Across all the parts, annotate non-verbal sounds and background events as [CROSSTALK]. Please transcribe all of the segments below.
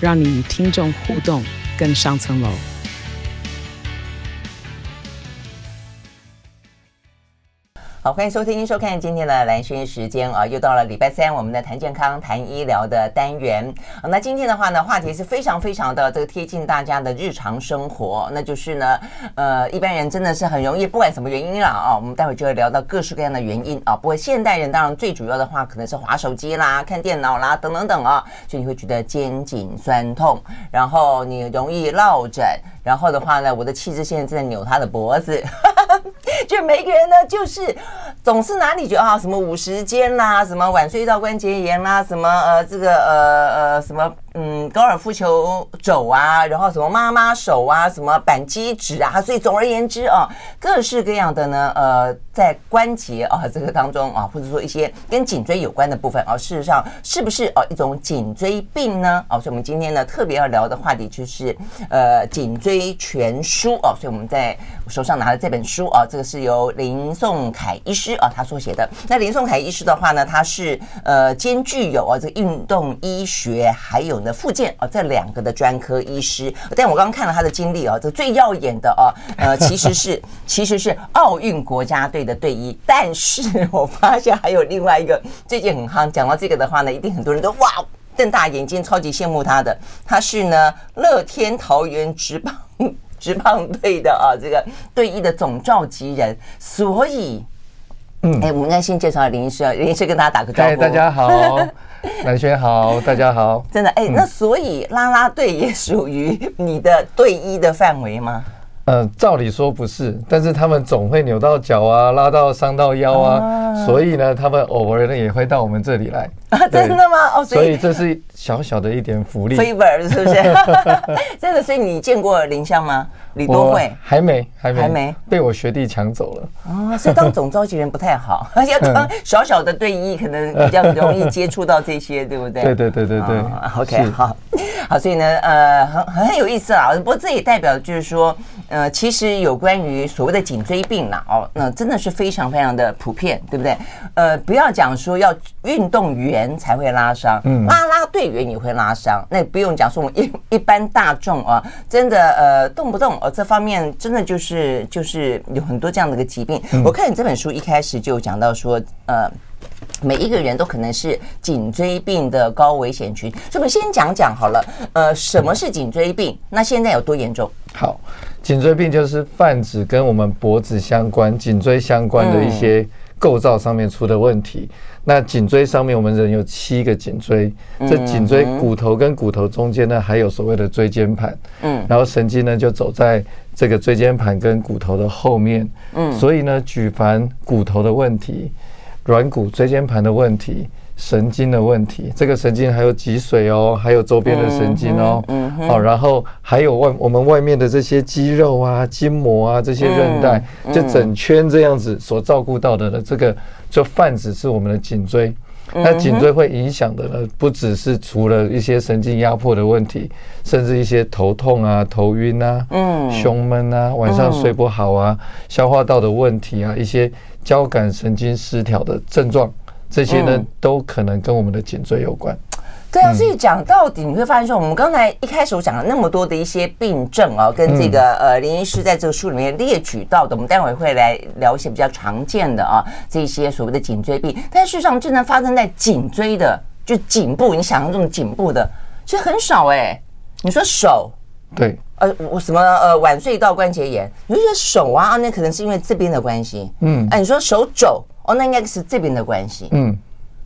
让你与听众互动更上层楼。好，欢迎收听、收看今天的蓝轩时间啊，又到了礼拜三，我们的谈健康、谈医疗的单元。那今天的话呢，话题是非常非常的这个贴近大家的日常生活，那就是呢，呃，一般人真的是很容易，不管什么原因啦啊，我们待会就会聊到各式各样的原因啊。不过现代人当然最主要的话，可能是滑手机啦、看电脑啦等等等啊，所以你会觉得肩颈酸痛，然后你容易落枕。然后的话呢，我的气质现在正在扭他的脖子，就每个人呢，就是总是哪里觉得啊，什么五十肩啦，什么晚睡到关节炎啦，什么呃这个呃呃什么。嗯，高尔夫球肘啊，然后什么妈妈手啊，什么扳机指啊，所以总而言之啊，各式各样的呢，呃，在关节啊这个当中啊，或者说一些跟颈椎有关的部分啊，事实上是不是哦、一种颈椎病呢？啊，所以我们今天呢特别要聊的话题就是呃颈椎全书啊，所以我们在手上拿的这本书啊，这个是由林颂凯医师啊他所写的。那林颂凯医师的话呢，他是呃兼具有啊这个运动医学还有呢。复健啊，这两个的专科医师，但我刚刚看了他的经历啊，这最耀眼的啊，呃，其实是其实是奥运国家队的队医，但是我发现还有另外一个最近很夯，讲到这个的话呢，一定很多人都哇瞪大眼睛，超级羡慕他的，他是呢乐天桃园职棒 [LAUGHS] 职棒队的啊这个队医的总召集人，所以，嗯，哎，我们应该先介绍林医师啊，林医师跟大家打个招呼，哎，大家好。[LAUGHS] 蓝轩好，大家好。真的哎、欸，那所以啦啦队也属于你的队医的范围吗？嗯、呃，照理说不是，但是他们总会扭到脚啊，拉到伤到腰啊，啊，所以呢，他们偶尔呢也会到我们这里来。啊，真的吗？哦，所以，所以这是小小的一点福利，favor 是不是？[LAUGHS] 真的，所以你见过林相吗？李多慧还没，还没，还没被我学弟抢走了。哦，所以当总召集人不太好，[LAUGHS] 而且当小小的队医可能比较容易接触到这些，对不对？[LAUGHS] 对对对对对。哦、OK，好，好，所以呢，呃，很很有意思啊。不过这也代表就是说，呃，其实有关于所谓的颈椎病啦，哦，那真的是非常非常的普遍，对不对？呃，不要讲说要运动员才会拉伤，嗯，拉拉队员也会拉伤，那不用讲说我们一一般大众啊，真的呃，动不动呃。这方面真的就是就是有很多这样的一个疾病。我看你这本书一开始就讲到说，呃，每一个人都可能是颈椎病的高危险群。所以我们先讲讲好了，呃，什么是颈椎病？那现在有多严重？好，颈椎病就是泛指跟我们脖子相关、颈椎相关的一些构造上面出的问题。那颈椎上面，我们人有七个颈椎，这颈椎骨头跟骨头中间呢，还有所谓的椎间盘，嗯，然后神经呢就走在这个椎间盘跟骨头的后面，嗯，所以呢，举凡骨头的问题、软骨、椎间盘的问题、神经的问题，这个神经还有脊髓哦，还有周边的神经哦，嗯，好，然后还有外我们外面的这些肌肉啊、筋膜啊、这些韧带，就整圈这样子所照顾到的呢这个。就泛指是我们的颈椎，那颈椎会影响的呢，不只是除了一些神经压迫的问题，甚至一些头痛啊、头晕啊、嗯、胸闷啊、晚上睡不好啊、消化道的问题啊、一些交感神经失调的症状，这些呢都可能跟我们的颈椎有关。对啊，所以讲到底，你会发现说，我们刚才一开始我讲了那么多的一些病症啊，跟这个呃林医师在这个书里面列举到的，我们待会会来聊一些比较常见的啊，这些所谓的颈椎病。但事实上，真正发生在颈椎的，就颈部，你想象这种颈部的，其实很少哎。你说手，对，呃，我什么呃晚睡到关节炎，你就觉得手啊，那可能是因为这边的关系，嗯，哎，你说手肘，哦，那应该是这边的关系，嗯。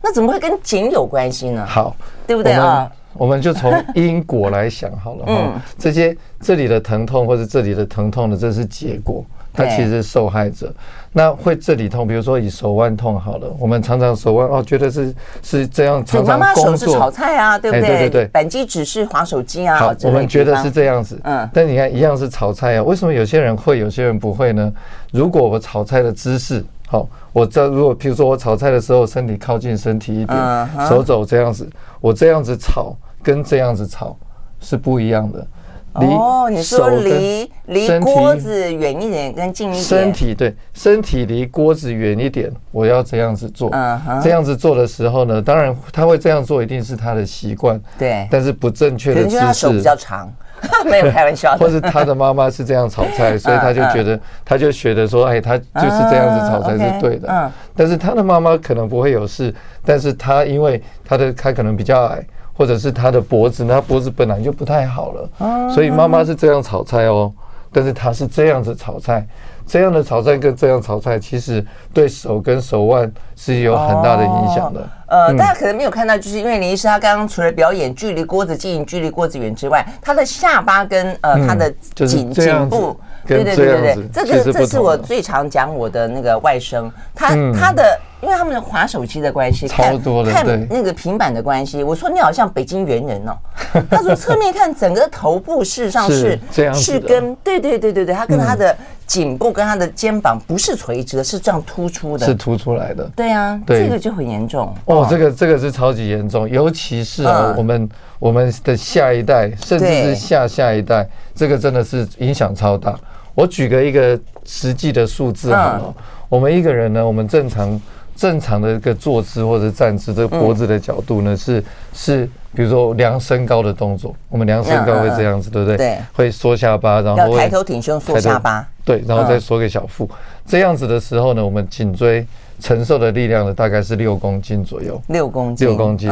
那怎么会跟颈有关系呢？好，对不对啊？我们就从因果来想好了哈。这些这里的疼痛或者这里的疼痛呢，这是结果。他其实是受害者。那会这里痛，比如说以手腕痛好了，我们常常手腕哦，觉得是是这样，常常工作。妈妈手是炒菜啊，对不对？对对对，扳机指是滑手机啊。好，我们觉得是这样子。嗯，但你看一样是炒菜啊，为什么有些人会，有些人不会呢？如果我炒菜的姿势好，我这如果譬如说我炒菜的时候，身体靠近身体一点，手肘这样子，我这样子炒跟这样子炒是不一样的。哦，你说离离锅子远一点跟近一点，身体对，身体离锅子远一点，我要这样子做。嗯哼，这样子做的时候呢，当然他会这样做，一定是他的习惯。对，但是不正确的姿势。他手比较长，[LAUGHS] 没有开玩笑。或是他的妈妈是这样炒菜，[LAUGHS] 所以他就觉得，他就觉得说，哎，他就是这样子炒才是对的。嗯，但是他的妈妈可能不会有事，但是他因为他的他可能比较矮。或者是他的脖子，那脖子本来就不太好了，所以妈妈是这样炒菜哦，但是他是这样子炒菜，这样的炒菜跟这样炒菜，其实对手跟手腕是有很大的影响的。呃，大家可能没有看到，就是因为林医师他刚刚除了表演距离锅子近、距离锅子远之外，他的下巴跟呃他的颈颈部，对对对对对，这个这是我最常讲我的那个外甥，他他的。因为他们的滑手机的关系，超多的，看那个平板的关系。我说你好像北京猿人哦。[LAUGHS] 他说侧面看整个头部事实上是这样，是跟对对对对对，他跟他的颈部跟他的肩膀不是垂直的，是这样突出的，是突出来的。对啊，这个就很严重哦。这个这个是超级严重，尤其是我们我们的下一代，甚至是下下一代，这个真的是影响超大。我举个一个实际的数字好了，我们一个人呢，我们正常。正常的一个坐姿或者站姿，这个脖子的角度呢，是是，比如说量身高的动作，我们量身高会这样子，对不对？对，会缩下巴，然后抬头挺胸，缩下巴，对，然后再缩个小腹，这样子的时候呢，我们颈椎承受的力量呢，大概是六公斤左右，六公斤，六公斤。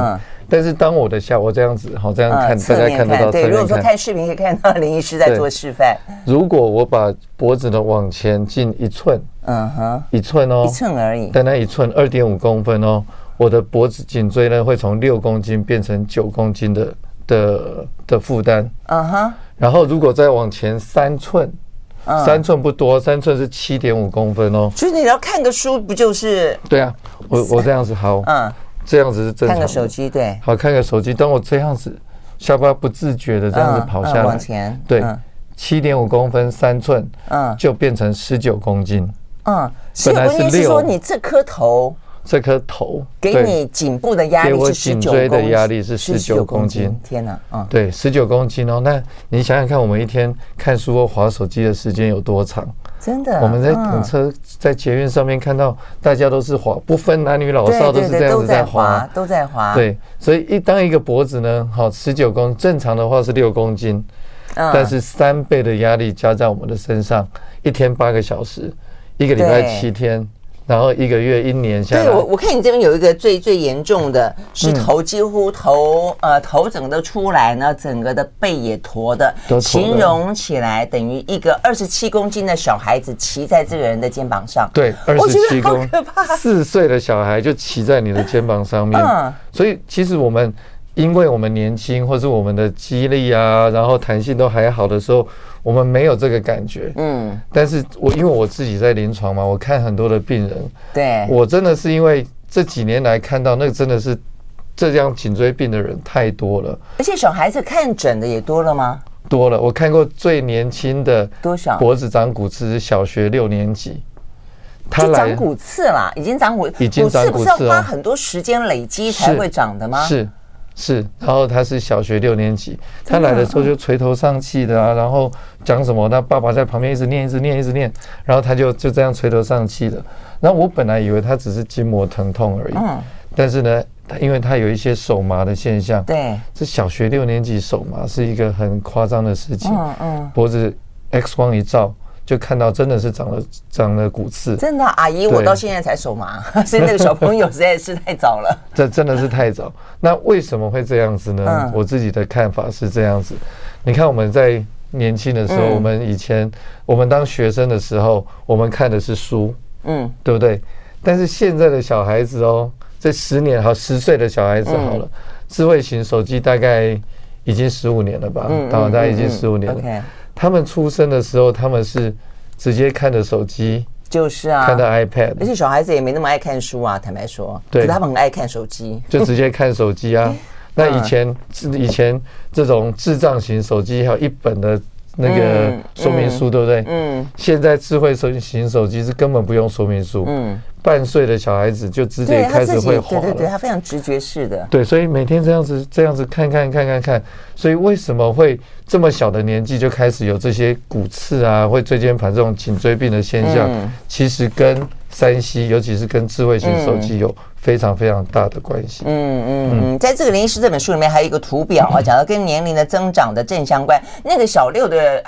但是当我的下，我这样子，好，这样看，大家看得到。对，如果说看视频可以看到林医师在做示范。如果我把脖子呢往前进一寸，嗯哼，一寸哦，一寸而已，单单一寸，二点五公分哦，我的脖子颈椎呢会从六公斤变成九公斤的的的负担，嗯哼。然后如果再往前三寸，三寸不多，三寸是七点五公分哦。所以你要看个书不就是？对啊，我我这样子好，嗯。这样子是正常的。看个手机，对。好，看个手机。当我这样子，下巴不自觉的这样子跑下来，往前，对，七点五公分，三寸，嗯，就变成十九公斤。嗯，所以本来是六。说你这颗头，这颗头给你颈部的压力给我颈椎的压力是十九公斤。天哪，嗯，对，十九公斤哦。那你想想看，我们一天看书或滑手机的时间有多长？真的，我们在等车，在捷运上面看到大家都是滑，不分男女老少，都是这样子在滑，都在滑。对，所以一当一个脖子呢，好，十九公，正常的话是六公斤，但是三倍的压力加在我们的身上，一天八个小时，一个礼拜七天。然后一个月一年下来，对，我我看你这边有一个最最严重的是头几乎头呃头整个都出来呢，整个的背也驼的，形容起来等于一个二十七公斤的小孩子骑在这个人的肩膀上。对，二十七公斤，四岁的小孩就骑在你的肩膀上面。嗯，所以其实我们因为我们年轻，或是我们的肌力啊，然后弹性都还好的时候。我们没有这个感觉，嗯，但是我因为我自己在临床嘛，我看很多的病人，对，我真的是因为这几年来看到那个真的是这样颈椎病的人太多了，而且小孩子看诊的也多了吗？多了，我看过最年轻的多少脖子长骨刺是小学六年级，他长骨刺啦，已经长骨，已经长骨刺，不是要花很多时间累积才会长的吗？是。是，然后他是小学六年级，他来的时候就垂头丧气的啊，然后讲什么，他爸爸在旁边一直念，一直念，一直念，然后他就就这样垂头丧气的。然后我本来以为他只是筋膜疼痛而已，但是呢，他因为他有一些手麻的现象，对，这小学六年级手麻是一个很夸张的事情，嗯嗯，脖子 X 光一照。就看到真的是长了长了骨刺，真的阿姨，我到现在才手麻，所以那个小朋友实在是太早了。这真的是太早。那为什么会这样子呢？我自己的看法是这样子。你看我们在年轻的时候，我们以前我们当学生的时候，我们看的是书，嗯，对不对？但是现在的小孩子哦，这十年好十岁的小孩子好了，智慧型手机大概已经十五年了吧？大概已经十五年了。他们出生的时候，他们是直接看着手机，就是啊，看到 iPad，而且小孩子也没那么爱看书啊，坦白说，对，他们很爱看手机，就直接看手机啊。[LAUGHS] 那以前，以前这种智障型手机还有一本的那个说明书，对不对？嗯。现在智慧手型手机是根本不用说明书。嗯。半岁的小孩子就直接开始会滑了。对对对，他非常直觉式的。对，所以每天这样子这样子看看看看看，所以为什么会这么小的年纪就开始有这些骨刺啊，会椎间盘这种颈椎病的现象？其实跟 3C，尤其是跟智慧型手机有。非常非常大的关系。嗯嗯嗯，在这个林医师这本书里面还有一个图表啊，讲到跟年龄的增长的正相关。那个小六的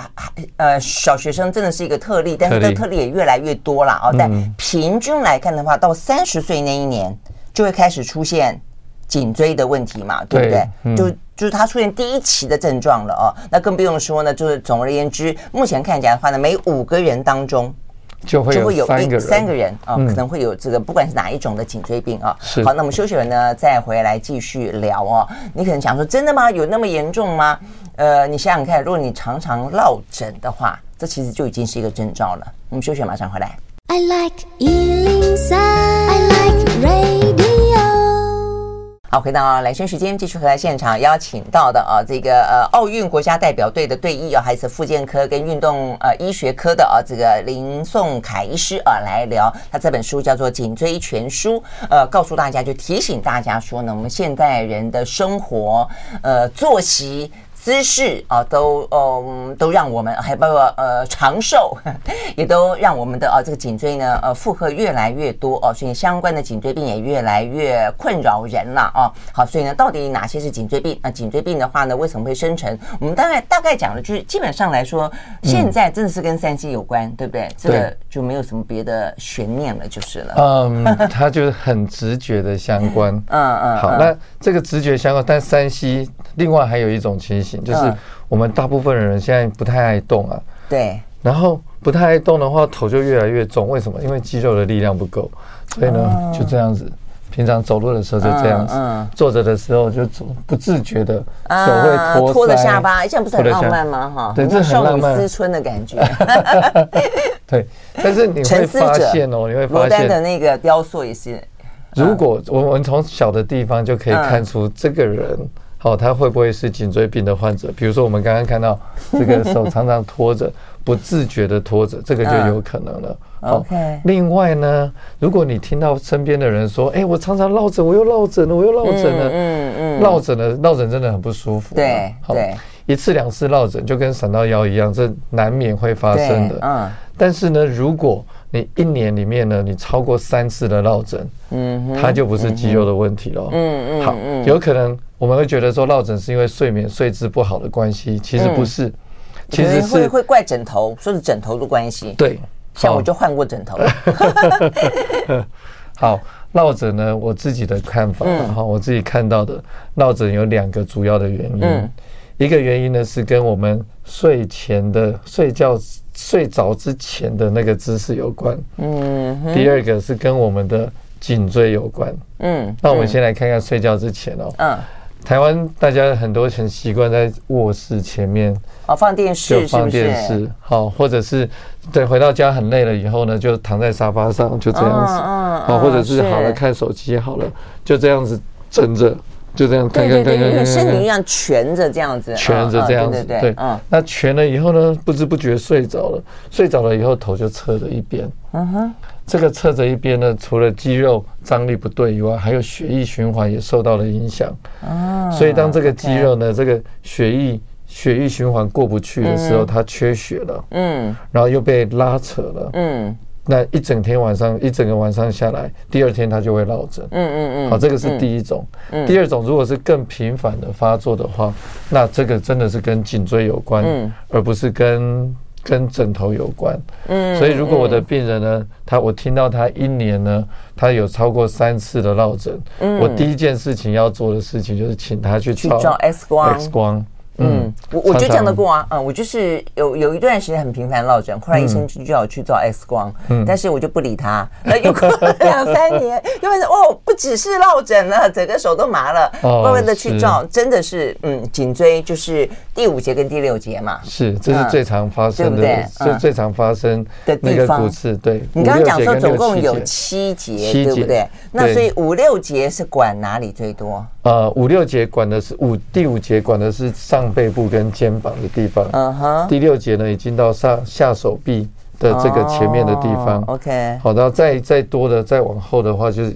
呃小学生真的是一个特例，但是这个特例也越来越多了啊。但平均来看的话，到三十岁那一年就会开始出现颈椎的问题嘛，对不对？就就是他出现第一期的症状了哦。那更不用说呢，就是总而言之，目前看起来的话呢，每五个人当中。就会有三个人，三个人啊，可能会有这个，不管是哪一种的颈椎病啊。好，那我们休息完呢，再回来继续聊哦。你可能想说，真的吗？有那么严重吗？呃，你想想看，如果你常常落枕的话，这其实就已经是一个征兆了。我们休息，马上回来。I like 103, I like radio 好，回到来生时间，继续回来现场邀请到的啊，这个呃奥运国家代表队的队医啊，还是复健科跟运动呃医学科的啊，这个林颂凯医师啊，来聊他这本书叫做《颈椎全书》，呃，告诉大家就提醒大家说呢，我们现代人的生活呃作息。姿势啊，都嗯都让我们还包括呃长寿，[LAUGHS] 也都让我们的啊这个颈椎呢呃负荷越来越多哦，所以相关的颈椎病也越来越困扰人了啊。好，所以呢，到底哪些是颈椎病？那颈椎病的话呢，为什么会生成？我们大概大概讲的就是，基本上来说，现在真的是跟 3C 有关，对不对？这个就没有什么别的悬念了，就是了。嗯，它就是很直觉的相关。[LAUGHS] 嗯嗯。好，那这个直觉相关，但 3C 另外还有一种情形。就是我们大部分人现在不太爱动啊，对，然后不太爱动的话，头就越来越重。为什么？因为肌肉的力量不够，所以呢就这样子。平常走路的时候就这样子，坐着的时候就走不自觉的手会拖拖着下巴，这样不是很浪漫吗？哈，对，这很浪漫，思春的感觉。[LAUGHS] 对，但是你会发现哦，你会发现的那个雕塑也是。如果我们从小的地方就可以看出这个人。哦，他会不会是颈椎病的患者？比如说，我们刚刚看到这个手 [LAUGHS] 常常拖着，不自觉的拖着，这个就有可能了。OK。另外呢，如果你听到身边的人说：“哎，我常常落枕，我又落枕了，我又落枕了。”嗯嗯。落枕了，落枕真的很不舒服。对对。一次两次落枕就跟闪到腰一样，这难免会发生的。嗯。但是呢，如果你一年里面呢，你超过三次的落枕，嗯，它就不是肌肉的问题了。嗯嗯，好，有可能我们会觉得说落枕是因为睡眠睡姿不好的关系，其实不是，其实是会怪枕头，说是枕头的关系。对，像我就换过枕头。[LAUGHS] 好，落枕呢，我自己的看法，然后我自己看到的落枕有两个主要的原因，一个原因呢是跟我们睡前的睡觉。睡着之前的那个姿势有关，嗯，第二个是跟我们的颈椎有关，嗯，那我们先来看看睡觉之前哦，嗯，台湾大家很多很习惯在卧室前面哦放电视，就放电视，好，或者是对回到家很累了以后呢，就躺在沙发上就这样子，嗯，好，或者是。好了看手机好了，就这样子枕着。就这样看看看看，因为身体一样蜷着这样子，蜷着这样子，对，嗯，那蜷了以后呢，不知不觉睡着了，睡着了以后头就侧着一边，嗯哼，这个侧着一边呢，除了肌肉张力不对以外，还有血液循环也受到了影响，哦，所以当这个肌肉呢，这个血液血液循环过不去的时候，它缺血了，嗯，然后又被拉扯了，嗯。那一整天晚上，一整个晚上下来，第二天他就会落枕。嗯嗯嗯。好，这个是第一种。嗯。第二种，如果是更频繁的发作的话，那这个真的是跟颈椎有关，嗯，而不是跟跟枕头有关。嗯。所以，如果我的病人呢，他我听到他一年呢，他有超过三次的落枕，嗯，我第一件事情要做的事情就是请他去照 X 光。X 光。嗯，我我就讲得过啊，嗯，我就是有有一段时间很频繁落枕，后来医生就叫我去照 X 光，嗯，但是我就不理他，[LAUGHS] 那又过了 [LAUGHS] 两三年，因为哦，不只是落枕了，[LAUGHS] 整个手都麻了，慢慢的去照，真的是，嗯，颈椎就是第五节跟第六节嘛，是，这是最常发生的，最最常发生的地方，对，你刚刚讲说总共有七节，对不对？那所以五六节是管哪里最多？呃，五六节管的是五，第五节管的是上背部跟肩膀的地方。嗯哼。第六节呢，已经到上下手臂的这个前面的地方。OK。好，然后再再多的再往后的话就是。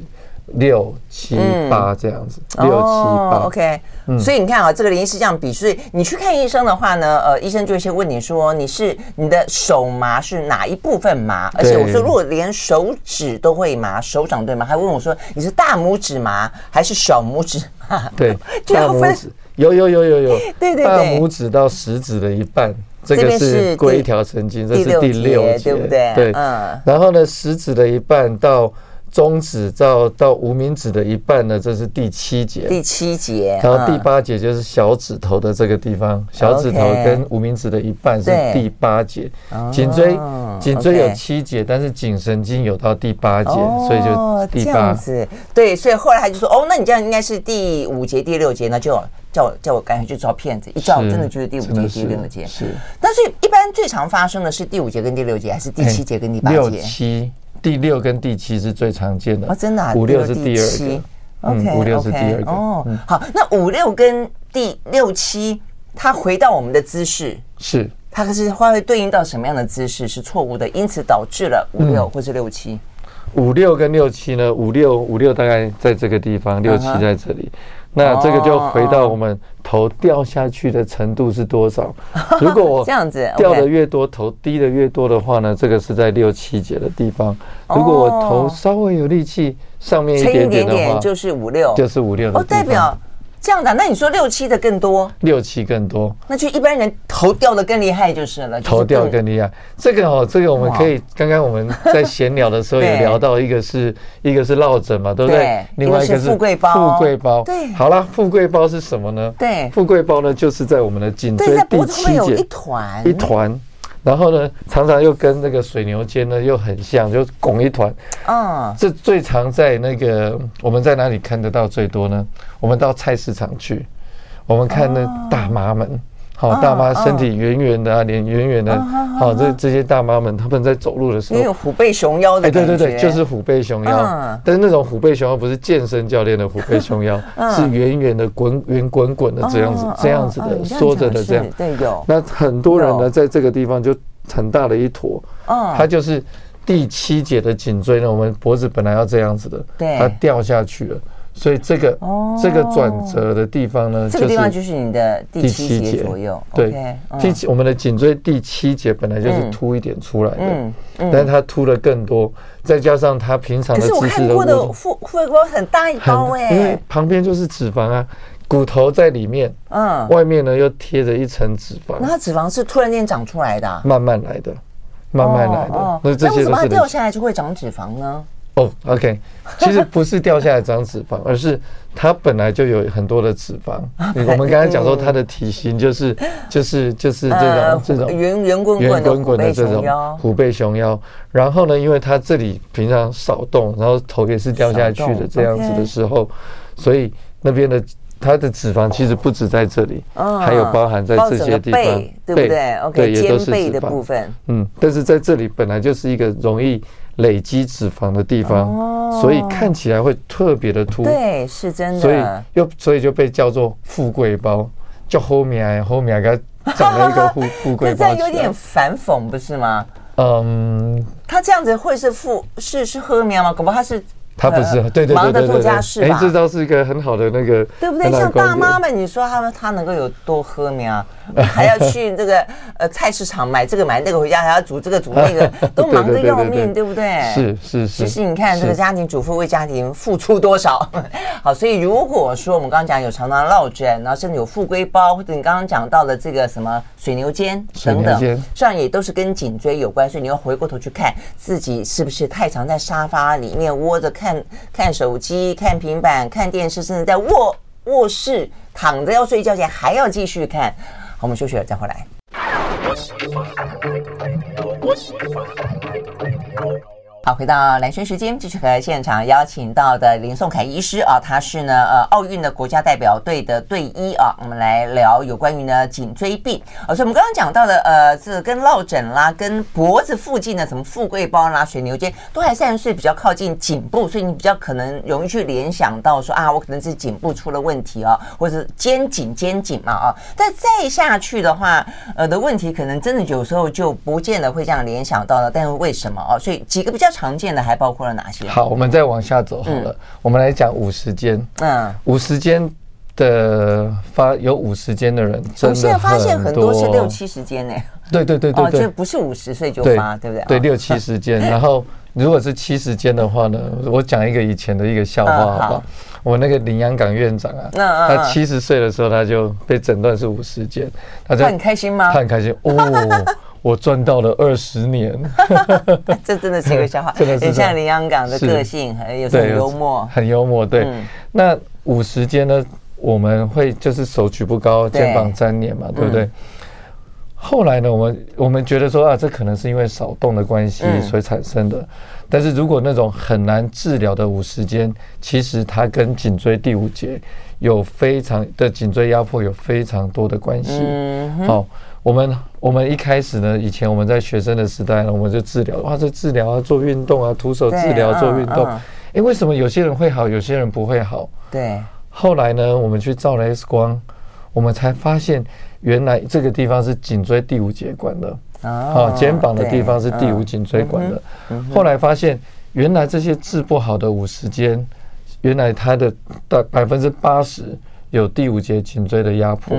六七八这样子，六七八，OK。所以你看啊，这个林医师这样比，所以你去看医生的话呢，呃，医生就会先问你说，你是你的手麻是哪一部分麻？而且我说，如果连手指都会麻，手掌对吗？还问我说，你是大拇指麻还是小拇指麻？对，[LAUGHS] 大拇指有有有有有，[LAUGHS] 对对对，大拇指到食指的一半，这个是归条神经，这是第六节，对不对？对，嗯。然后呢，食指的一半到。中指到到无名指的一半呢，这是第七节。第七节，然后第八节就是小指头的这个地方，小指头跟无名指的一半是第八节。颈椎颈椎有七节，但是颈神经有到第八节，所以就第八。对，所以后来他就说，哦，那你这样应该是第五节、第六节，那就叫我叫我赶紧去照片子，一照真的就是第五节、第六节。是，但是一般最常发生的是第五节跟第六节，还是第七节跟第八节？六七。第六跟第七是最常见的哦，真的啊，五六是第二个，OK，五六是第二个哦。好，那五六跟第六七，它回到我们的姿势是，它可是会对应到什么样的姿势是错误的，因此导致了五六或是六七。五六跟六七呢？五六五六大概在这个地方，六七在这里。那这个就回到我们头掉下去的程度是多少？[LAUGHS] 如果我这样子掉的越多，头低的越多的话呢，这个是在六七节的地方。如果我头稍微有力气，上面一点点的话，就是五六，就是五六的地方。哦，代表。这样的，那你说六七的更多？六七更多，那就一般人头掉的更厉害就是了。头掉更厉害，这个哦，这个我们可以，刚刚我们在闲聊的时候也聊到，[LAUGHS] 一个是一个是落枕嘛，对不对？另外一个是富贵包。富贵包，对。好了，富贵包是什么呢？对，富贵包呢，就是在我们的颈椎第七节一团一团。然后呢，常常又跟那个水牛肩呢又很像，就拱一团。嗯，这最常在那个我们在哪里看得到最多呢？我们到菜市场去，我们看那大妈们。好，大妈身体圆圆的啊，脸圆圆的。好，这这些大妈们，他们在走路的时候，有虎背熊腰的。哎，对对对，就是虎背熊腰。但是那种虎背熊腰不是健身教练的虎背熊腰，[LAUGHS] 是圆圆的、滚圆滚滚的这样子，这样子的缩着的这样。对，有。那很多人呢，在这个地方就很大的一坨。嗯。它就是第七节的颈椎呢，我们脖子本来要这样子的，对，它掉下去了。所以这个这个转折的地方呢，这个地方就是你的第七节左右。对，第七我们的颈椎第七节本来就是凸一点出来的，嗯，但是它凸的更多，再加上它平常的姿势的。可是我看过的富富贵包很大一包哎，因为旁边就是脂肪啊，骨头在里面，嗯，外面呢又贴着一层脂肪。那它脂肪是突然间长出来的？慢慢来的，慢慢来的。那这些为什么它掉下来就会长脂肪呢？哦、oh，OK，其实不是掉下来长脂肪，[LAUGHS] 而是它本来就有很多的脂肪。我们刚才讲说它的体型就是就是就是这种这种圆圆滚滚滚滚的这种虎背熊腰。然后呢，因为它这里平常少动，然后头也是掉下去的这样子的时候，所以那边的它的脂肪其实不止在这里，还有包含在这些地方，对不对？OK，肩背的部分，嗯，但是在这里本来就是一个容易。累积脂肪的地方，所以看起来会特别的凸。对，是真的。所以又所以就被叫做富贵包，就后面后面给它长了一个富 [LAUGHS] 富贵包。这样有点反讽，不是吗？嗯，他这样子会是富是是喝面吗？恐怕他是。他不是，对对对对对，哎，这倒是一个很好的那个，对不对？像大妈们，你说他们他能够有多喝呢，[LAUGHS] 还要去这个呃菜市场买这个买那个回家，还要煮这个煮那个，[LAUGHS] 都忙得要命，对不对？是是是。其实你看这个家庭主妇为家庭付出多少，[LAUGHS] 好，所以如果说我们刚刚讲有常常落枕，然后甚至有富贵包，或者你刚刚讲到的这个什么水牛肩等等，这样也都是跟颈椎有关，所以你要回过头去看自己是不是太常在沙发里面窝着看。看看手机、看平板、看电视，甚至在卧卧室躺着要睡觉前还要继续看。好，我们休息了再回来。好，回到蓝轩时间，继续和现场邀请到的林颂凯医师啊，他是呢呃奥运的国家代表队的队医啊，我们来聊有关于呢颈椎病啊，所以我们刚刚讲到的呃，这跟落枕啦，跟脖子附近的什么富贵包啦、水牛肩，都还算是比较靠近颈部，所以你比较可能容易去联想到说啊，我可能是颈部出了问题啊，或者是肩颈肩颈嘛啊，但再下去的话，呃的问题可能真的有时候就不见得会这样联想到了，但是为什么啊？所以几个比较。常见的还包括了哪些？好，我们再往下走好了。嗯、我们来讲五十间。嗯，五十间的发有五十间的人，我现在发现很多是六七十间呢。对对对对对，就不是五十岁就发，对不对？对，六七十间。[LAUGHS] 然后如果是七十间的话呢，我讲一个以前的一个笑话，[LAUGHS] 好不好？我那个林洋港院长啊，他七十岁的时候他就被诊断是五十间，他很开心吗？他很开心哦。我赚到了二十年，[LAUGHS] 这真的是一个笑话。[LAUGHS] 真的是像林洋港的个性，很有很幽默，很幽默。对，那五十间呢？我们会就是手举不高，肩膀沾脸嘛，对不对？后来呢，我们我们觉得说啊，这可能是因为少动的关系所产生的。但是如果那种很难治疗的五十肩，其实它跟颈椎第五节有非常的颈椎压迫有非常多的关系。好。我们我们一开始呢，以前我们在学生的时代呢，我们就治疗，哇，这治疗啊，做运动啊，徒手治疗做运动，哎，为什么有些人会好，有些人不会好？对。后来呢，我们去照了 X 光，我们才发现，原来这个地方是颈椎第五节管的，啊，肩膀的地方是第五颈椎管的。后来发现，原来这些治不好的五十肩，原来它的大百分之八十有第五节颈椎的压迫。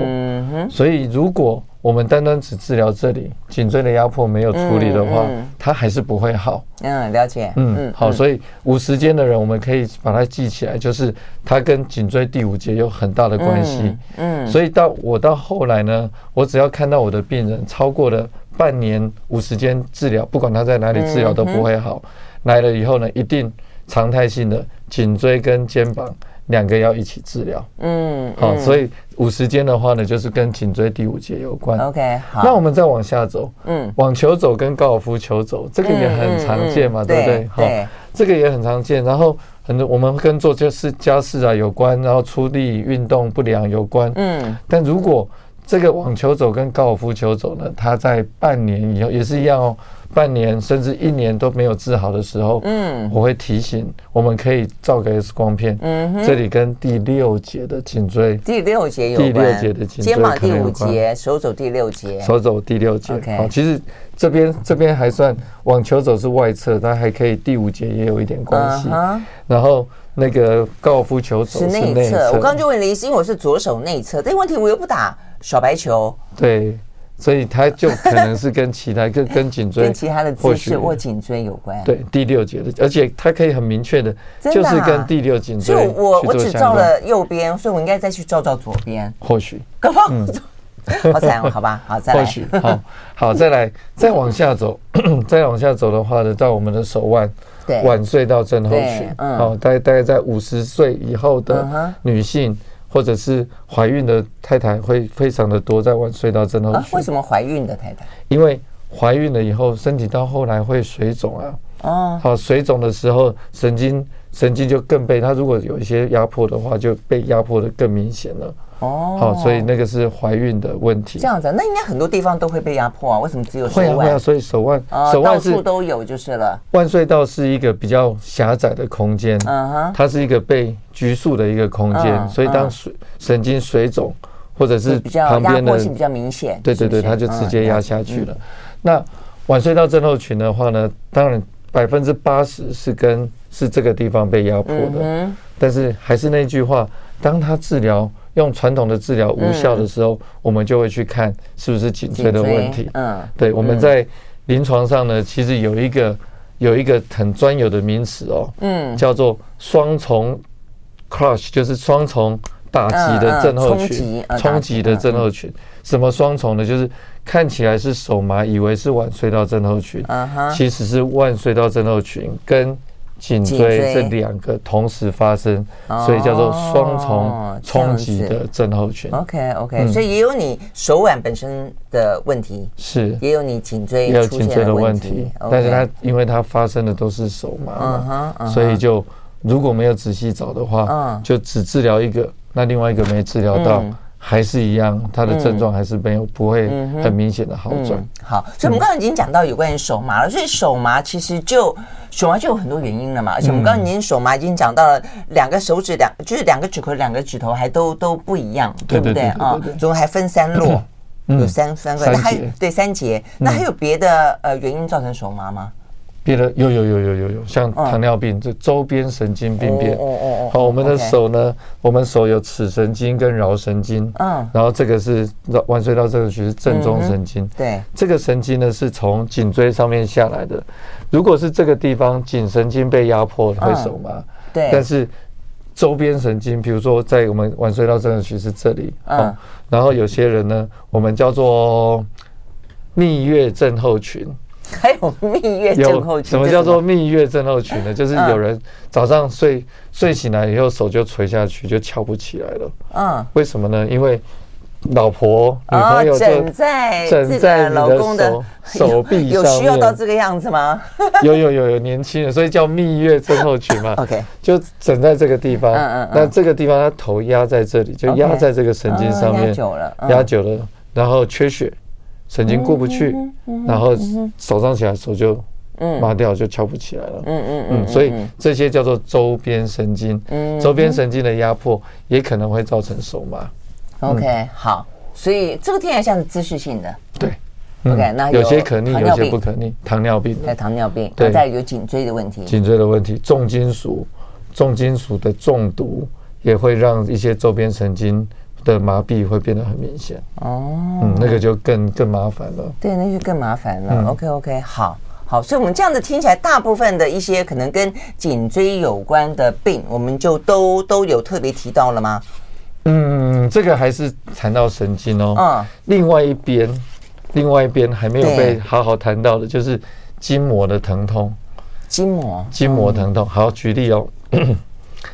所以如果我们单单只治疗这里颈椎的压迫没有处理的话，它还是不会好。嗯，了解。嗯，好，所以五时间的人，我们可以把它记起来，就是它跟颈椎第五节有很大的关系。嗯，所以到我到后来呢，我只要看到我的病人超过了半年五时间治疗，不管他在哪里治疗都不会好，来了以后呢，一定常态性的颈椎跟肩膀。两个要一起治疗，嗯，好，所以五十肩的话呢，就是跟颈椎第五节有关。OK，好，那我们再往下走，嗯，网球肘跟高尔夫球肘，这个也很常见嘛，对不对？好，这个也很常见。然后很多我们跟做就是家事啊有关，然后出力运动不良有关，嗯，但如果这个网球肘跟高尔夫球肘呢，它在半年以后也是一样哦。半年甚至一年都没有治好的时候，嗯，我会提醒，我们可以照个 X 光片，嗯，这里跟第六节的颈椎，第六节有关，第六节的颈椎，肩膀第五节，手肘第六节，手肘第六节。好，其实这边这边还算网球肘是外侧，它还可以第五节也有一点关系。然后那个高尔夫球手是内侧，我刚刚就问李医师，因为我是左手内侧，这个问题我又不打小白球，对。所以它就可能是跟其他 [LAUGHS] 跟跟颈椎跟其他的姿势或颈椎有关。对，第六节的，而且它可以很明确的，就是跟第六颈椎。所以我我只照了右边，所以我应该再去照照左边。或许。[LAUGHS] 好惨哦，好吧，[LAUGHS] 好再来。或许，好，好再来，再往下走，[COUGHS] 再往下走的话呢，到我们的手腕，对，腕隧道症候群，好，大概大概在五十岁以后的女性。或者是怀孕的太太会非常的多在晚睡到症候群。为什么怀孕的太太？因为怀孕了以后，身体到后来会水肿啊。哦。好，水肿的时候，神经神经就更被它如果有一些压迫的话，就被压迫得更明显了。哦，好，所以那个是怀孕的问题。这样子，那应该很多地方都会被压迫啊？为什么只有手腕？会啊，会啊，所以手腕，手腕是都有就是了。腕隧道是一个比较狭窄的空间，嗯哼，它是一个被拘束的一个空间，所以当水神经水肿或者是旁边的压迫性比较明显，对对对，它就直接压下去了。那腕隧道症候群的话呢，当然百分之八十是跟是这个地方被压迫的，但是还是那句话，当它治疗。用传统的治疗无效的时候，我们就会去看是不是颈椎的问题。嗯，对，我们在临床上呢，其实有一个有一个很专有的名词哦，嗯，叫做双重 crush，就是双重打击的症候群，冲击的症候群。什么双重呢？就是看起来是手麻，以为是腕隧道症候群，其实是腕隧道症候群跟颈椎这两个同时发生，所以叫做双重冲击的症候群。OK OK，所以也有你手腕本身的问题，是。也有你颈椎也有颈椎的问题，但是它因为它发生的都是手麻，所以就如果没有仔细找的话，就只治疗一个，那另外一个没治疗到。还是一样，他的症状还是没有不会很明显的好转。好，所以我们刚刚已经讲到有关于手麻了，所以手麻其实就手麻就有很多原因了嘛。而且我们刚刚已经手麻已经讲到了两个手指两，就是两个指头两个指头还都都不一样，对不对啊？总共还分三落，[CLEARS THROAT] 有三三个，那还有对三节，那还有别的呃原因造成手麻吗？别的有有有有有有，像糖尿病这周边神经病变。哦哦哦好，我们的手呢，我们手有尺神经跟桡神经。嗯，然后这个是腕隧道这个区是正中神经。对，这个神经呢是从颈椎上面下来的。如果是这个地方颈神经被压迫会手麻。对，但是周边神经，比如说在我们腕隧道这个区是这里。嗯，然后有些人呢，我们叫做蜜月症候群。[LAUGHS] 还有蜜月症候群？什么叫做蜜月症候群呢？就是有人早上睡睡醒来以后手就垂下去，就翘不起来了。嗯，为什么呢？因为老婆女朋友枕在枕在老公的手 [LAUGHS] 臂上，有需要到这个样子吗？[LAUGHS] 有有有有年轻人，所以叫蜜月症候群嘛。OK，就枕在这个地方。嗯嗯，那这个地方他头压在这里，就压在这个神经上面，压久了，压久了，然后缺血。神经过不去，然后手上起来手就麻掉，就翘不起来了。嗯嗯嗯，所以这些叫做周边神经，周边神经的压迫也可能会造成手麻。OK，好，所以这个听起来像是姿势性的。对，OK，那有些可逆，有些不可逆。糖尿病，还有糖尿病，对，再有颈椎的问题，颈椎的问题，重金属，重金属的中毒也会让一些周边神经。的麻痹会变得很明显哦，嗯，那个就更更麻烦了。对，那就更麻烦了。嗯、OK OK，好，好，所以我们这样子听起来，大部分的一些可能跟颈椎有关的病，我们就都都有特别提到了吗？嗯，这个还是谈到神经哦。嗯，另外一边，另外一边还没有被好好谈到的，就是筋膜的疼痛。筋膜，筋膜疼痛。好，举例哦。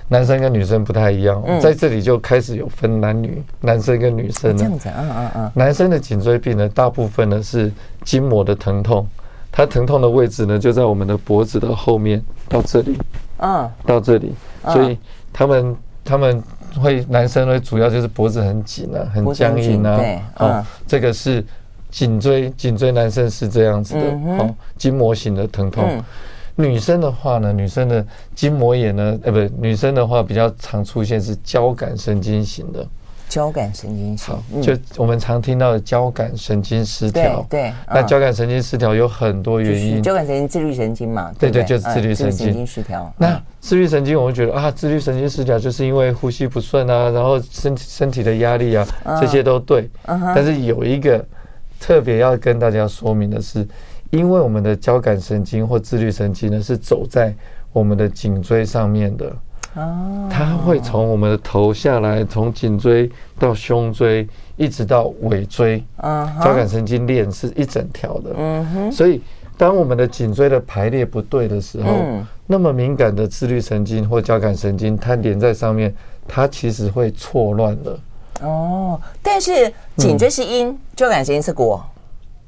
男生跟女生不太一样，嗯、在这里就开始有分男女，男生跟女生了。这样子，嗯嗯嗯。男生的颈椎病呢，大部分呢是筋膜的疼痛，它疼痛的位置呢就在我们的脖子的后面到这里，嗯，到这里，所以他们他们会男生呢主要就是脖子很紧啊，很僵硬啊，对，哦，这个是颈椎，颈椎男生是这样子的，哦，筋膜型的疼痛。嗯女生的话呢，女生的筋膜炎呢，呃，不，女生的话比较常出现是交感神经型的。交感神经型，就我们常听到的交感神经失调。对，那交感神经失调有很多原因。交感神经自律神经嘛？对对，就是自律神经失调。那自律神经，我们觉得啊，自律神经失调就是因为呼吸不顺啊，然后身体身体的压力啊，这些都对。但是有一个特别要跟大家说明的是。因为我们的交感神经或自律神经呢，是走在我们的颈椎上面的，哦，它会从我们的头下来，从颈椎到胸椎，一直到尾椎，交感神经链是一整条的，嗯哼，所以当我们的颈椎的排列不对的时候，那么敏感的自律神经或交感神经，它连在上面，它其实会错乱的。哦，但是颈椎是因，交感神经是果，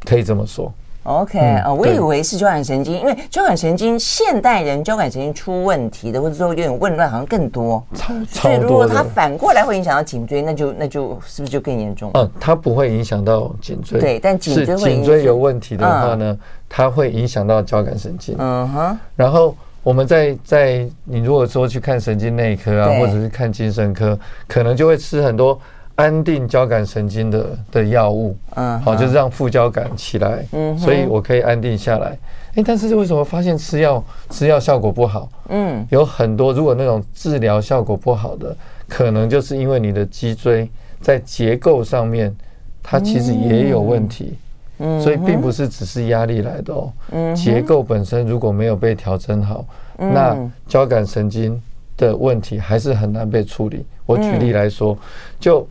可以这么说。OK 啊，我以为是交感神经，因为交感神经现代人交感神经出问题的，或者说有点混乱，好像更多。超。所以如果它反过来会影响到颈椎，那就那就是不是就更严重？嗯，它不会影响到颈椎。对，但颈椎会颈椎有问题的话呢，它会影响到交感神经。嗯哼。然后我们在在你如果说去看神经内科啊，或者是看精神科，可能就会吃很多。安定交感神经的的药物，嗯，好，就是让副交感起来，嗯，所以我可以安定下来。哎，但是为什么发现吃药吃药效果不好？嗯，有很多，如果那种治疗效果不好的，可能就是因为你的脊椎在结构上面，它其实也有问题，嗯，所以并不是只是压力来的哦，嗯，结构本身如果没有被调整好，那交感神经的问题还是很难被处理。我举例来说，就。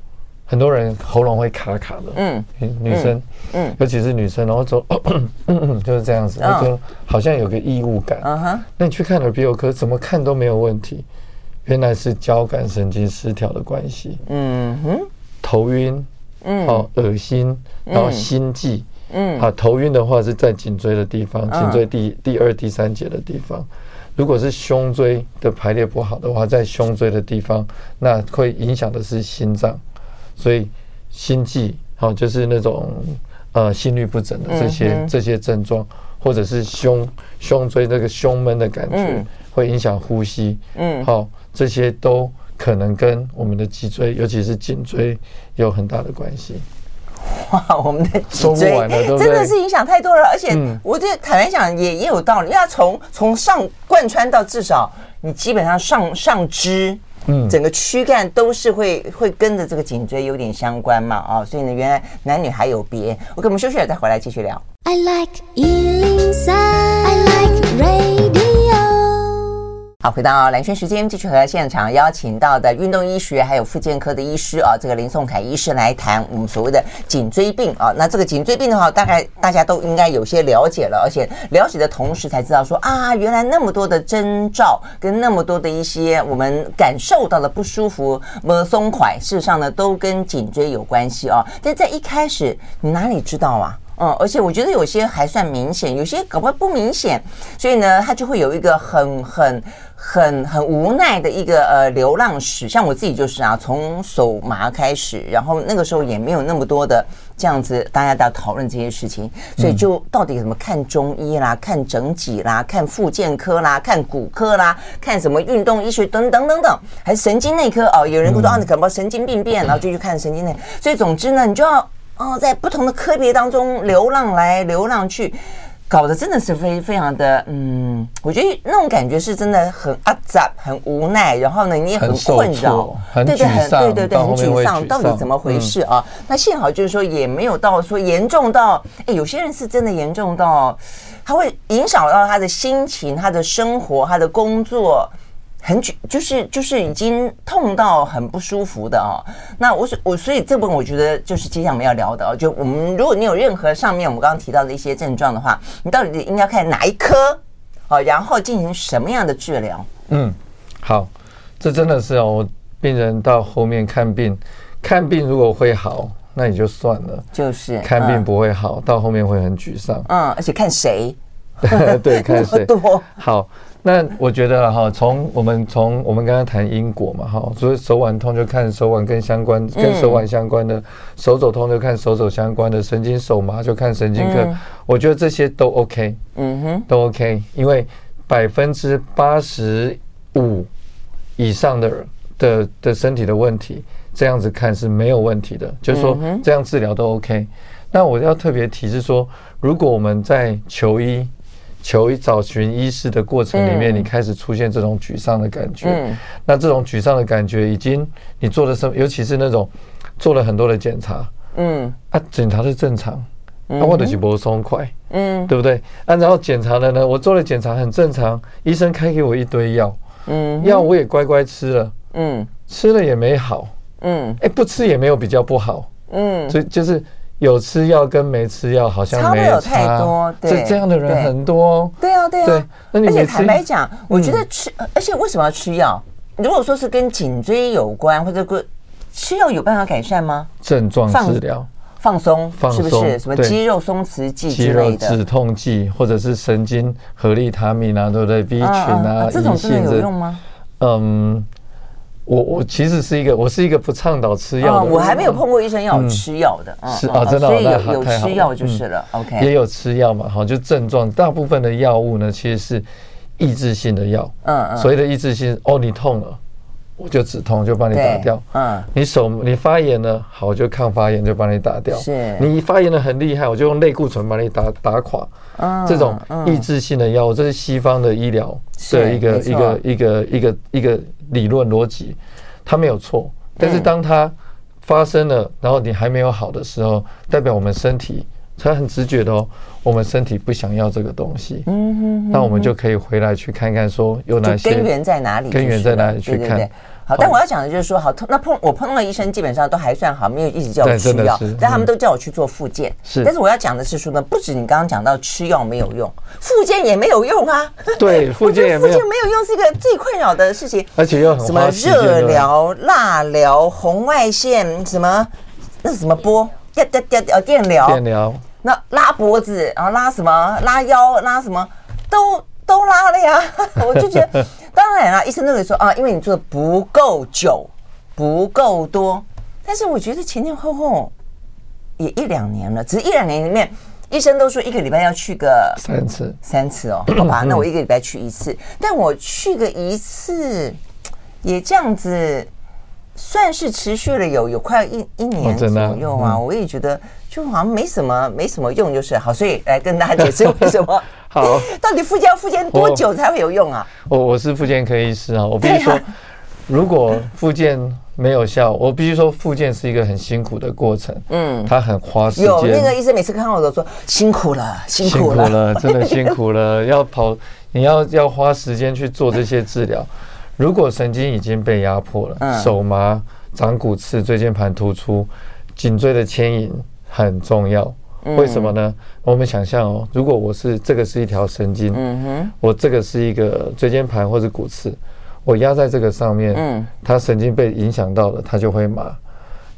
很多人喉咙会卡卡的，嗯，女生，嗯，尤其是女生，然后走，[CLEARS THROAT] 就是这样子，就好像有个异物感，那你去看耳鼻喉科，怎么看都没有问题，原来是交感神经失调的关系，嗯哼，头晕，嗯，好，恶心，然后心悸，嗯，好，头晕的话是在颈椎的地方，颈椎第第二、第三节的地方。如果是胸椎的排列不好的话，在胸椎的地方，那会影响的是心脏，所以心悸，好，就是那种呃心律不整的这些这些症状，或者是胸胸椎那个胸闷的感觉，会影响呼吸，嗯，好，这些都可能跟我们的脊椎，尤其是颈椎有很大的关系。哇，我们的脊椎真的是影响太多了，而且我这坦白讲也也有道理，因为它从从上贯穿到至少你基本上上上肢，嗯，整个躯干都是会会跟着这个颈椎有点相关嘛，啊，所以呢，原来男女还有别。我跟我们休息了再回来继续聊。I like 103, I like radio 回到蓝轩时间，继续和现场邀请到的运动医学还有复健科的医师啊，这个林颂凯医师来谈我们所谓的颈椎病啊。那这个颈椎病的话，大概大家都应该有些了解了，而且了解的同时才知道说啊，原来那么多的征兆跟那么多的一些我们感受到的不舒服、么松快，事实上呢都跟颈椎有关系啊。但在一开始，你哪里知道啊？嗯，而且我觉得有些还算明显，有些搞不好不明显，所以呢，他就会有一个很很。很很无奈的一个呃流浪史，像我自己就是啊，从手麻开始，然后那个时候也没有那么多的这样子，大家在讨论这些事情，所以就到底怎么看中医啦，看整脊啦，看复健科啦，看骨科啦，看什么运动医学等等等等，还是神经内科哦？有人会说啊，你可能神经病变，然后就去看神经内，所以总之呢，你就要哦，在不同的科别当中流浪来流浪去。搞得真的是非非常的，嗯，我觉得那种感觉是真的很阿杂，很无奈，然后呢，你也很困扰，对对，很对对对，很沮丧，到底怎么回事啊？那幸好就是说也没有到说严重到，哎，有些人是真的严重到，他会影响到他的心情、他的生活、他的工作。很久就是就是已经痛到很不舒服的哦。那我所我所以这部分我觉得就是接下来我们要聊的哦。就我们如果你有任何上面我们刚刚提到的一些症状的话，你到底应该看哪一科哦？然后进行什么样的治疗？嗯，好，这真的是哦。我病人到后面看病，看病如果会好，那也就算了。就是看病不会好，到后面会很沮丧。嗯，而且看谁？[LAUGHS] 对，看谁 [LAUGHS] 多好。那我觉得哈，从我们从我们刚刚谈因果嘛哈，所以手腕痛就看手腕跟相关跟手腕相关的，手肘痛就看手肘相关的，神经手麻就看神经科。我觉得这些都 OK，嗯哼，都 OK，因为百分之八十五以上的的的身体的问题，这样子看是没有问题的，就是说这样治疗都 OK。那我要特别提示说，如果我们在求医。求找寻医师的过程里面，你开始出现这种沮丧的感觉。嗯，那这种沮丧的感觉已经你做了什么？尤其是那种做了很多的检查，嗯，啊，检查是正常，啊，或者是不松快，嗯，对不对？啊，然后检查了呢，我做了检查很正常，医生开给我一堆药，嗯，药我也乖乖吃了，嗯，吃了也没好，嗯，哎，不吃也没有比较不好，嗯，所以就是。有吃药跟没吃药好像没有太多，这这样的人很多。对啊，对啊。那你而且坦白讲，我觉得吃，而且为什么要吃药？如果说是跟颈椎有关，或者跟吃药有办法改善吗？症状治疗，放松，是不是？什么肌肉松弛剂之类的？止痛剂，或者是神经合利他命啊，对不对？B 群啊，这种真的有用吗？嗯。我我其实是一个，我是一个不倡导吃药的。我还没有碰过医生要我吃药的。是啊，真的，所以有有吃药就是了。OK，也有吃药嘛，好，就症状，大部分的药物呢，其实是抑制性的药。嗯嗯。所谓的抑制性，哦，你痛了，我就止痛，就帮你打掉。嗯。你手你发炎了，好，我就抗发炎，就帮你打掉。是。你发炎的很厉害，我就用类固醇把你打打垮。嗯。这种抑制性的药物，这是西方的医疗的一个一个一个一个一个。理论逻辑，它没有错，但是当它发生了，然后你还没有好的时候，代表我们身体它很直觉的哦，我们身体不想要这个东西，嗯哼，那我们就可以回来去看看说有哪些根源在哪里，根源在哪里去看。好，但我要讲的就是说，好，那碰我碰到的医生基本上都还算好，没有一直叫我吃药，但他们都叫我去做复健。是，但是我要讲的是说呢，不止你刚刚讲到吃药没有用，复健也没有用啊。对，[LAUGHS] 复健也没有。用，复健没有用是一个最困扰的事情，而且又很什么热疗、辣疗、红外线，什么那是什么波电电电呃电疗，电疗，那拉脖子，然后拉什么拉腰，拉什么都都拉了呀，[LAUGHS] 我就觉得。当然了，医生都会说啊，因为你做的不够久，不够多。但是我觉得前前后后也一两年了，只是一两年里面，医生都说一个礼拜要去个三次，三次哦，好吧，那我一个礼拜去一次，但我去个一次，也这样子算是持续了有有快一一年左右啊。我也觉得就好像没什么没什么用，就是好，所以来跟大家解释 [LAUGHS] 为什么。好，[LAUGHS] 到底复健要复健多久才会有用啊？我我是复健科医师啊，我必须说，如果复健没有效，我必须说复健是一个很辛苦的过程，嗯，它很花时间。有那个医生每次看我都说辛苦了，辛苦了，辛苦了，真的辛苦了，[LAUGHS] 要跑，你要要花时间去做这些治疗。如果神经已经被压迫了，手麻、长骨刺、椎间盘突出、颈椎的牵引很重要。为什么呢？我们想象哦，如果我是这个是一条神经，嗯哼，我这个是一个椎间盘或者骨刺，我压在这个上面，嗯，它神经被影响到了，它就会麻。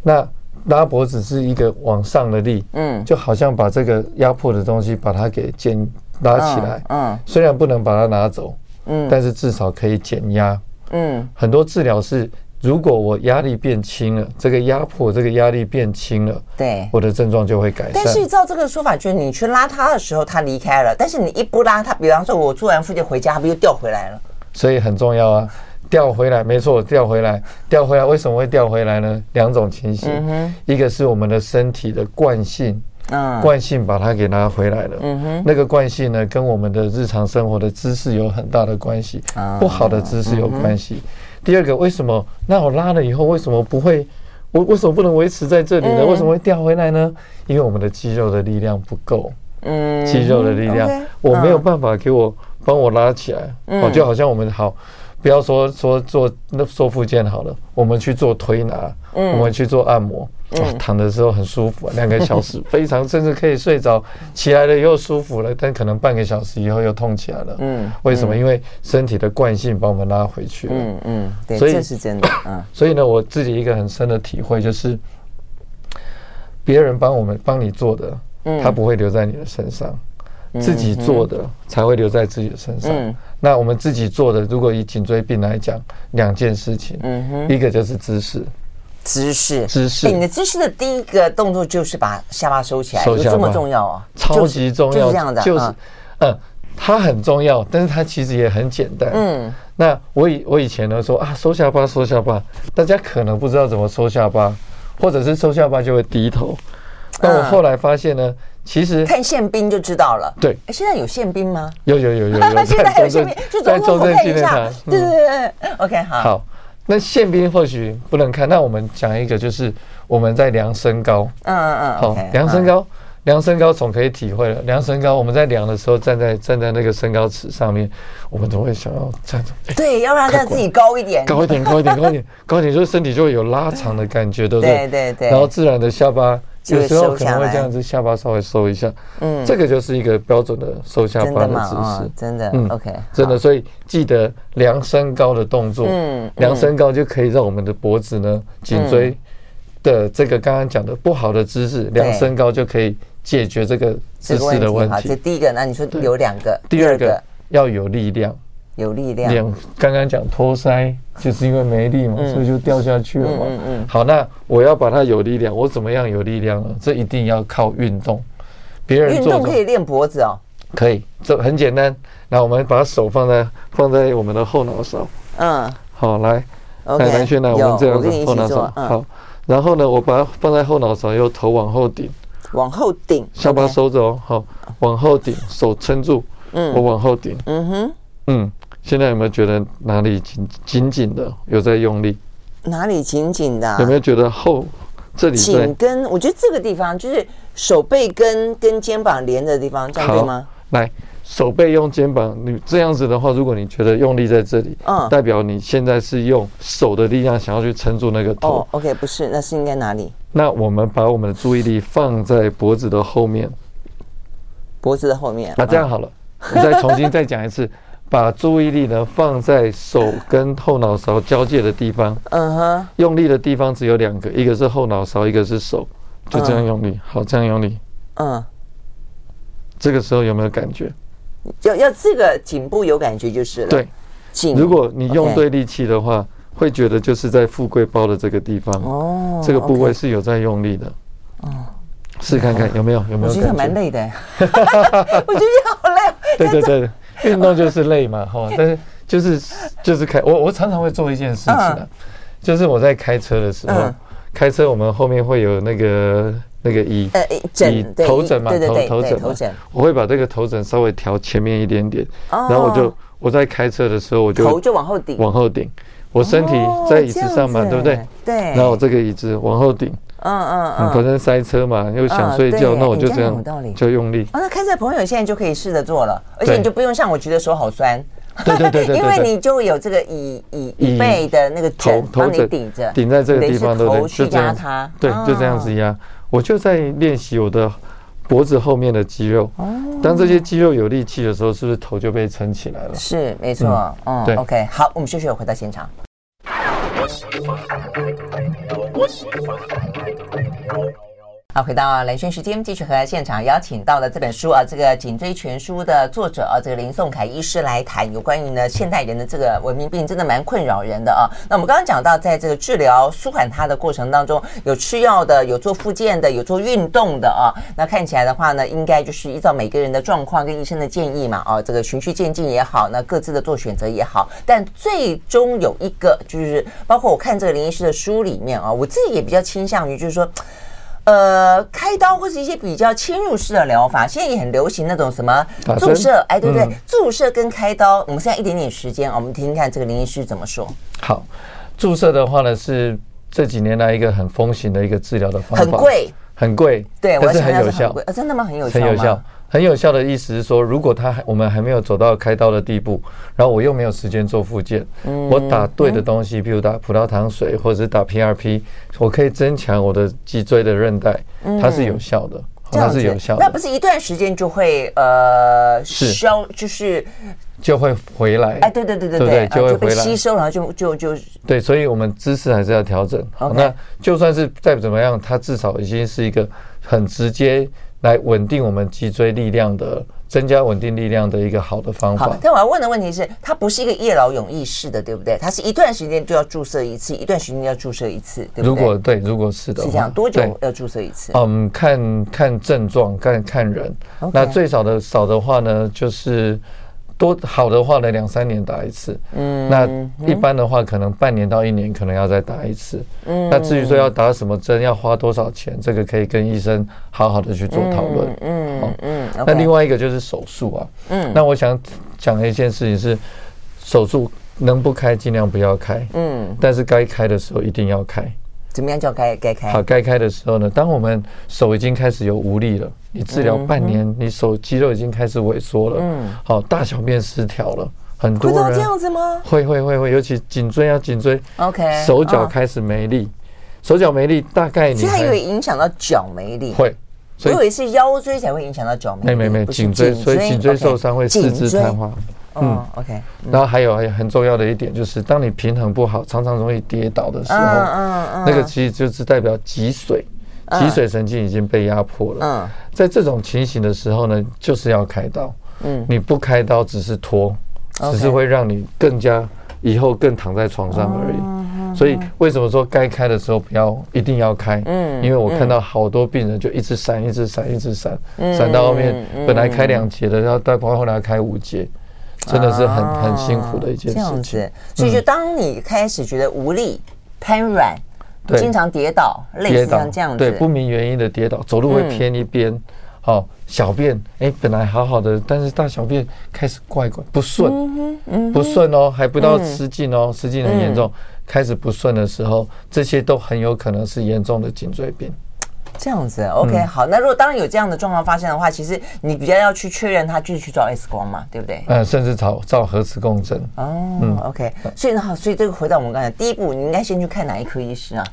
那拉脖子是一个往上的力，嗯，就好像把这个压迫的东西把它给减拉起来，嗯，虽然不能把它拿走，嗯，但是至少可以减压，嗯，很多治疗是。如果我压力变轻了，这个压迫，这个压力变轻了，对，我的症状就会改善。但是照这个说法，就是你去拉他的时候，他离开了；但是你一不拉他，比方说我做完复健回家，他不又掉回来了？所以很重要啊，掉回来，没错，掉回来，掉回来，为什么会掉回来呢？两种情形，嗯，一个是我们的身体的惯性，嗯，惯性把它给拉回来了，嗯哼，那个惯性呢，跟我们的日常生活的姿势有很大的关系，不好的姿势有关系。第二个，为什么？那我拉了以后，为什么不会？我为什么不能维持在这里呢？为什么会掉回来呢？因为我们的肌肉的力量不够。嗯，肌肉的力量，我没有办法给我帮我拉起来。哦，就好像我们好。不要说说做那做复健好了，我们去做推拿，嗯、我们去做按摩，嗯、躺的时候很舒服，两个小时 [LAUGHS] 非常甚至可以睡着，起来了又舒服了，但可能半个小时以后又痛起来了。嗯，为什么？因为身体的惯性把我们拉回去了。嗯嗯，对，所以这是真的。嗯，[COUGHS] 所以呢，我自己一个很深的体会就是，别人帮我们帮你做的，他不会留在你的身上。自己做的才会留在自己的身上。那我们自己做的，如果以颈椎病来讲，两件事情，嗯哼一个就是姿势，姿势，姿势。你的姿势的第一个动作就是把下巴收起来，有这么重要啊？超级重要，就是这样的，就是，嗯，它很重要，但是它其实也很简单。嗯，那我以我以前呢说啊，收下巴，收下巴，大家可能不知道怎么收下巴，或者是收下巴就会低头。那我后来发现呢。其实看宪兵就知道了。对，现在有宪兵吗？有有有有有。[LAUGHS] 现在还有宪兵，就在中正纪念堂。对对对，OK，好。好，那宪兵或许不能看。那我们讲一个，就是我们在量身高。嗯嗯嗯。好，量身高，量身高总可以体会了。量身高，我们在量的时候，站在站在那个身高尺上面，我们都会想要站着。对，要让自己高一点，高一点，高一点，高一点，高一点，就是身体就会有拉长的感觉，[LAUGHS] 对不对？对对对。然后自然的下巴。有时候可能会这样子，下巴稍微收一下，嗯，这个就是一个标准的收下巴的姿势，真的，嗯，OK，真的，所以记得量身高的动作，嗯，量身高就可以让我们的脖子呢，颈椎的这个刚刚讲的不好的姿势，量身高就可以解决这个姿势的问题。这第一个，那你说有两个，第二个。要有力量。有力量。两刚刚讲托腮，就是因为没力嘛，所以就掉下去了嘛。嗯嗯。好，那我要把它有力量，我怎么样有力量呢？这一定要靠运动。别人运动可以练脖子哦。可以，这很简单。那我们把手放在放在我们的后脑勺。嗯。好，来，来南轩来，我们这样子后脑勺。好。然后呢，我把它放在后脑勺，又头往后顶。往后顶。下巴收着哦。好，往后顶，手撑住。嗯。我往后顶。嗯哼。嗯。现在有没有觉得哪里紧紧紧的？有在用力？哪里紧紧的？有没有觉得后这里紧跟，我觉得这个地方就是手背跟跟肩膀连的地方，这样对吗？来，手背用肩膀，你这样子的话，如果你觉得用力在这里，嗯，代表你现在是用手的力量想要去撑住那个头。哦，OK，不是，那是应该哪里？那我们把我们的注意力放在脖子的后面，脖子的后面。那这样好了，我再重新再讲一次。[LAUGHS] 把注意力呢放在手跟后脑勺交界的地方，嗯哼，用力的地方只有两个，一个是后脑勺，一个是手，就这样用力，好，这样用力，嗯，这个时候有没有感觉？要要这个颈部有感觉就是了，对，颈，如果你用对力气的话，会觉得就是在富贵包的这个地方，哦，这个部位是有在用力的，哦，试看看有没有有没有？我觉？得蛮累的，[LAUGHS] [LAUGHS] 我觉得好累，对对对。运动就是累嘛，哈，[LAUGHS] 但是就是就是开我我常常会做一件事情啊，就是我在开车的时候，开车我们后面会有那个那个椅椅头枕嘛，头头枕头枕，我会把这个头枕稍微调前面一点点，然后我就我在开车的时候我就头就往后顶。往后顶，我身体在椅子上嘛，对不对？对，然后我这个椅子往后顶。嗯嗯嗯，反正塞车嘛，又想睡觉，那我就这样就用力。哦，那开车朋友现在就可以试着做了，而且你就不用像我觉得手好酸。对对对 [LAUGHS] 对，因为你就有这个椅椅椅背的那个枕帮你顶着，顶在这个地方，对不对？去压它，对，就这样子压。我就在练习我的脖子后面的肌肉。哦。当这些肌肉有力气的时候，是不是头就被撑起来了？是，没错。嗯，对。OK，好，我们休息，回到现场。我喜欢可爱的贝利。好，回到蓝轩时间，继续和现场邀请到了这本书啊，这个《颈椎全书》的作者啊，这个林颂凯医师来谈有关于呢现代人的这个文明病，真的蛮困扰人的啊。那我们刚刚讲到，在这个治疗舒缓它的过程当中，有吃药的，有做复健的，有做运动的啊。那看起来的话呢，应该就是依照每个人的状况跟医生的建议嘛，啊，这个循序渐进也好，那各自的做选择也好。但最终有一个，就是包括我看这个林医师的书里面啊，我自己也比较倾向于就是说。呃，开刀或是一些比较侵入式的疗法，现在也很流行那种什么注射，哎，对不对？嗯、注射跟开刀，我们现在一点点时间，我们听听看这个林医师怎么说。好，注射的话呢，是这几年来一个很风行的一个治疗的方法，很贵，很贵，对，但是很有效，啊，真的吗？很有效，很有效。很有效的意思是说，如果他还我们还没有走到开刀的地步，然后我又没有时间做复健，我打对的东西，比如打葡萄糖水或者是打 PRP，我可以增强我的脊椎的韧带，它是有效的，它是有效的。那不是一段时间就会呃消，就是就会回来？哎，对对对对对，就会回来吸收，然后就就就对，所以我们姿势还是要调整。好，那就算是再怎么样，它至少已经是一个很直接。来稳定我们脊椎力量的，增加稳定力量的一个好的方法。好，但我要问的问题是，它不是一个夜劳永逸式的，对不对？它是一段时间就要注射一次，一段时间要注射一次，对不对？如果对，如果是的，是这样，多久要注射一次？嗯，看看症状，看看人。那最少的少的话呢，就是。多好的话呢，两三年打一次。嗯，那一般的话，可能半年到一年可能要再打一次。嗯，那至于说要打什么针，要花多少钱，这个可以跟医生好好的去做讨论。嗯嗯，嗯那另外一个就是手术啊。嗯，那我想讲的一件事情是，手术能不开尽量不要开。嗯，但是该开的时候一定要开。怎么样叫该该开？好，该开的时候呢，当我们手已经开始有无力了，你治疗半年，你手肌肉已经开始萎缩了，嗯，好，大小便失调了，很多人会这样子吗？会会会会，尤其颈椎啊颈椎，OK，手脚开始没力，手脚没力，大概你还以为影响到脚没力，会，所以为是腰椎才会影响到脚没力，没没没，颈椎，所以颈椎受伤会四肢瘫痪。嗯，OK。然后还有还很重要的一点就是，当你平衡不好，常常容易跌倒的时候，嗯嗯，那个其实就是代表脊髓，脊髓神经已经被压迫了。嗯，在这种情形的时候呢，就是要开刀。嗯，你不开刀只是拖，只是会让你更加以后更躺在床上而已。所以为什么说该开的时候不要一定要开？嗯，因为我看到好多病人就一直闪，一直闪，一直闪，闪到后面本来开两节的，然后到后来开五节。真的是很很辛苦的一件事情。这样子，所以就当你开始觉得无力、瘫软，经常跌倒，类似像这样子，对，不明原因的跌倒，走路会偏一边，好，小便，哎，本来好好的，但是大小便开始怪怪不顺，不顺哦，还不到失禁哦，失禁很严重，开始不顺的时候，这些都很有可能是严重的颈椎病。这样子，OK，、嗯、好。那如果当然有这样的状况发生的话，其实你比较要去确认他，就是去照 X 光嘛，对不对？嗯，甚至照照核磁共振。哦、嗯、，OK。所以呢，好，所以这个回到我们刚才，第一步你应该先去看哪一科医师啊？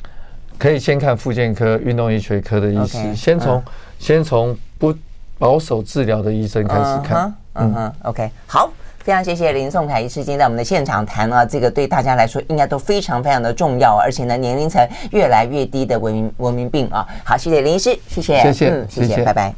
可以先看复健科、运动医学科的医师，okay, 先从、嗯、先从不保守治疗的医生开始看。嗯哼，OK，好。非常谢谢林颂凯医师今天在我们的现场谈啊，这个对大家来说应该都非常非常的重要，而且呢，年龄层越来越低的文明文明病啊。好，谢谢林医师，谢谢，谢谢，嗯，谢谢拜拜。